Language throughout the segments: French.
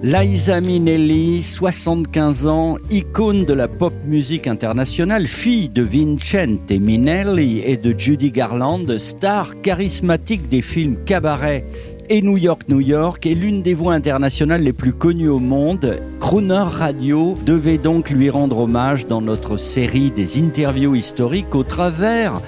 Liza Minnelli, 75 ans, icône de la pop musique internationale, fille de Vincente Minnelli et de Judy Garland, star charismatique des films Cabaret et New York, New York, est l'une des voix internationales les plus connues au monde. Crooner Radio devait donc lui rendre hommage dans notre série des interviews historiques au travers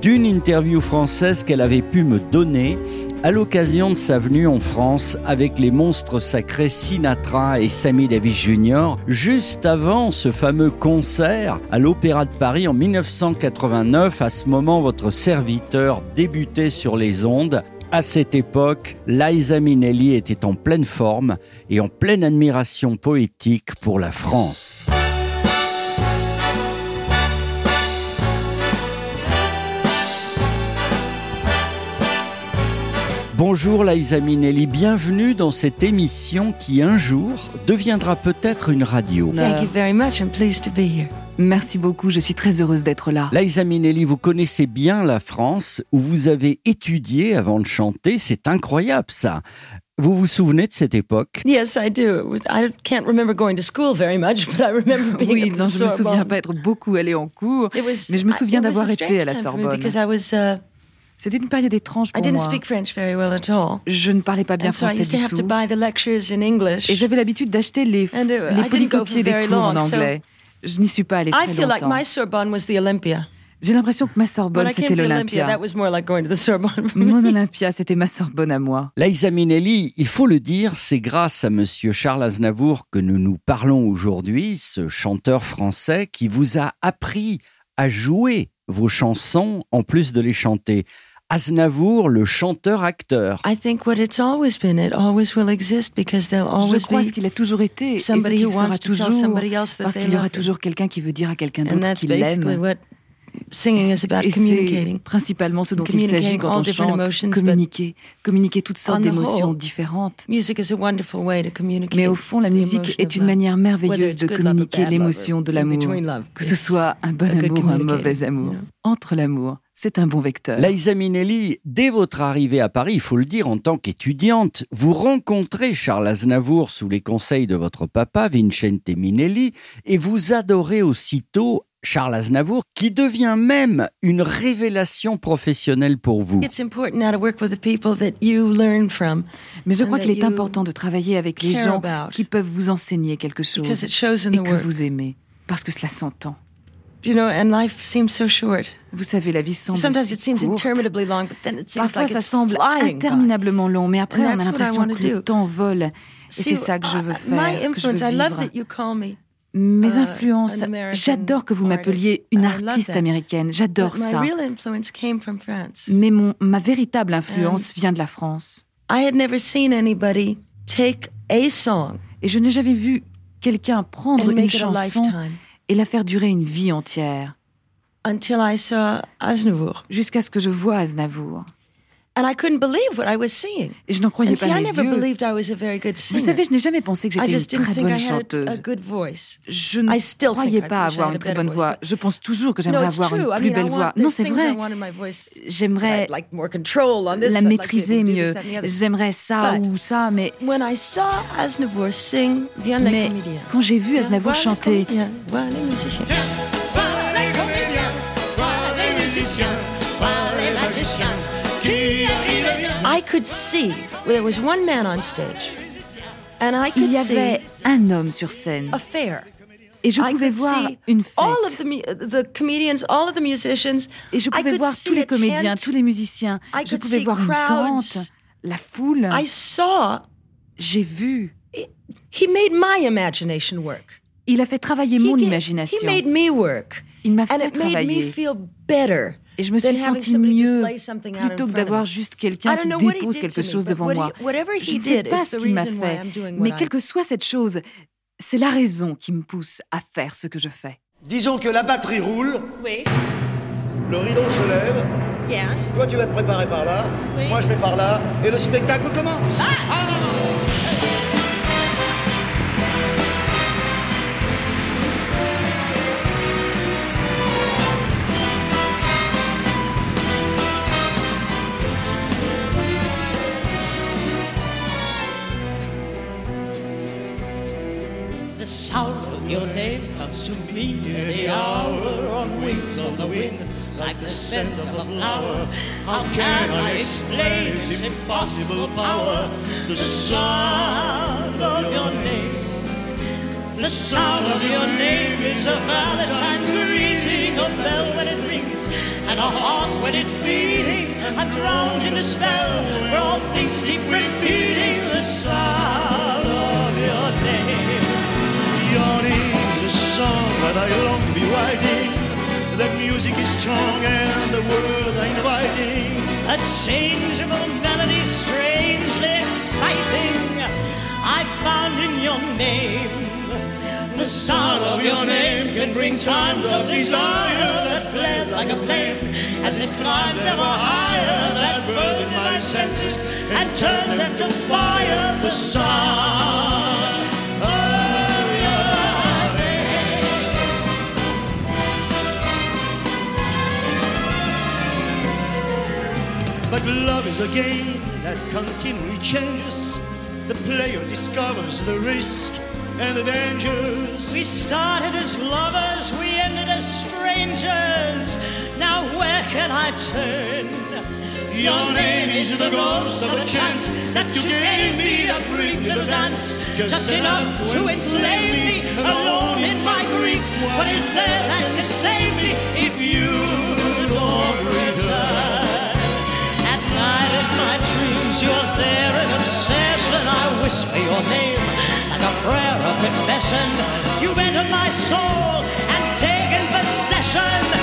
d'une interview française qu'elle avait pu me donner à l'occasion de sa venue en France avec les monstres sacrés Sinatra et Sammy Davis Jr., juste avant ce fameux concert à l'Opéra de Paris en 1989. À ce moment, votre serviteur débutait sur les ondes. À cette époque, Liza Minnelli était en pleine forme et en pleine admiration poétique pour la France. Bonjour Liza Minnelli, bienvenue dans cette émission qui un jour deviendra peut-être une radio. Thank you very much. I'm pleased to be here. Merci beaucoup, je suis très heureuse d'être là. Liza Minnelli, vous connaissez bien la France où vous avez étudié avant de chanter, c'est incroyable ça. Vous vous souvenez de cette époque? Yes, I do. I can't remember going to school very much, but I remember being Oui, at non, the je me souviens pas être beaucoup allée en cours, was- mais je me souviens d'avoir été à la Sorbonne. C'était une période étrange I pour didn't moi. speak French very well at all. Je ne parlais pas bien And so I français used to du have to tout. buy the lectures in English. Et j'avais l'habitude d'acheter les, And, uh, I les didn't go polycopiés for des very cours en long, so- anglais. Je n'y suis pas allée I très feel like longtemps. my Sorbonne was the Olympia. J'ai l'impression que ma When Sorbonne, I came c'était l'Olympia. that was more like going to the Sorbonne for Mon. Olympia, c'était ma Sorbonne à moi. Liza Minnelli, il faut le dire, c'est grâce à monsieur Charles Aznavour que nous nous parlons aujourd'hui, ce chanteur français qui vous a appris à jouer vos chansons en plus de les chanter. Aznavour, le chanteur-acteur. I think what it's always been, it always will exist because there'll Je always crois be ce qu'il a toujours été et ce qu'il who sera wants to tell toujours, somebody else that parce qu'il y aura toujours quelqu'un qui veut dire à quelqu'un And d'autre that's qu'il basically l'aime. Singing is about Et c'est communicating. principalement ce dont il s'agit quand all on chante, emotions, communiquer, communiquer toutes sortes d'émotions différentes. Music is a wonderful way to communicate. Mais au fond, la musique est une love. manière Whether merveilleuse it's de good love or communiquer bad l'émotion love de l'amour. between love, Que ce it's soit un bon a good amour ou un mauvais amour. you know. Entre l'amour, c'est un bon vecteur. Liza Minnelli, dès votre arrivée à Paris, il faut le dire, en tant qu'étudiante, vous rencontrez Charles Aznavour sous les conseils de votre papa, Vincente Minnelli, et vous adorez aussitôt Charles Aznavour, qui devient même une révélation professionnelle pour vous. It's important now to work with the people that you learn from Mais je crois qu'il est important de travailler avec les gens about. qui peuvent vous enseigner quelque because it chose et que work. vous aimez. Parce que cela s'entend. You know, and life seems so short. Vous savez, la vie semble Sometimes si it seems courte. interminably long, but then it seems Parfois, like ça it's semble interminablement long, mais après, on a l'impression que le temps vole. Et c'est ça que je veux uh, faire, que je veux vivre. Mes uh, influences, j'adore que vous m'appeliez une artiste américaine, j'adore ça. real influence came from France. Mais mon, ma véritable influence vient de la France. I had never seen anybody take a song Et je n'ai jamais vu quelqu'un prendre une chanson et la faire durer une vie entière, until I saw Aznavour. jusqu'à ce que je vois Aznavour. And I couldn't believe what I was seeing. Et je n'en croyais And see, pas I mes never yeux. believed I was a very good Vous singer. savez, je n'ai jamais pensé que I j'étais just une didn't très think I bonne had a, a chanteuse. good voice. Je ne I still think croyais I pas avoir une a très bonne voice, voix. Je pense toujours que No, j'aimerais it's avoir true. une I plus mean, I belle voix. Non, c'est vrai. J'aimerais I'd like more control on this, la like maîtriser do mieux. J'aimerais ça But- ou ça, mais, When I saw Aznavour sing Viens les mais comédiens. quand j'ai vu Aznavour les chanter, comédiens, voilà les musiciens. I could see there was one man on stage, and I il could y avait see un homme sur scène. a fair. Et je pouvais voir une all of fête. the, mu- the comedians, all of the musicians. Et je I pouvais could voir see tous les comédiens, tous les musiciens. Je pouvais voir une tente, la foule. I saw J'ai vu. he made my imagination work. Il a fait travailler He mon imagination. He made me work. Il m'a And fait it made me travailler. Better. Et je me suis sentie mieux plutôt que d'avoir juste quelqu'un qui dépose did quelque chose but devant moi. Je ne sais pas is ce the qu'il m'a fait, mais quelle que soit cette chose, c'est la raison qui me pousse à faire ce que je fais. Disons que la batterie roule, Oui. le rideau se lève, Bien. toi tu vas te préparer par là, Oui. moi je vais par là, et le spectacle commence. Ah, non, The sound of your name comes to me in the hour on wings of the wind, like the scent of a flower. How can I explain its impossible power? The sound of your name. The sound of your name is a Valentine's greeting, a bell when it rings, and a heart when it's beating. I'm drowned in a spell where all things keep repeating the sound song that I long to be writing. The music is strong and the words are inviting. A changeable melody, strangely exciting. I found in your name. The sound of your name can bring times of desire that flares like a flame as it climbs ever higher. That burns in my senses and turns them to fire. The sound But love is a game that continually changes. The player discovers the risk and the dangers. We started as lovers, we ended as strangers. Now where can I turn? Your name is the ghost of a chance that you gave me to bring to the dance. Just enough to enslave me, alone in my grief. What is there that can save whisper your name like a prayer of confession. You've entered my soul and taken possession.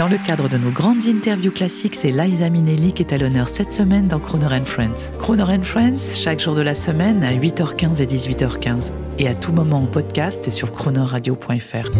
Dans le cadre de nos grandes interviews classiques, c'est Liza Minnelli qui est à l'honneur cette semaine dans Croner Friends. Croner Friends, chaque jour de la semaine à 8h15 et 18h15. Et à tout moment en podcast sur chronoradio.fr.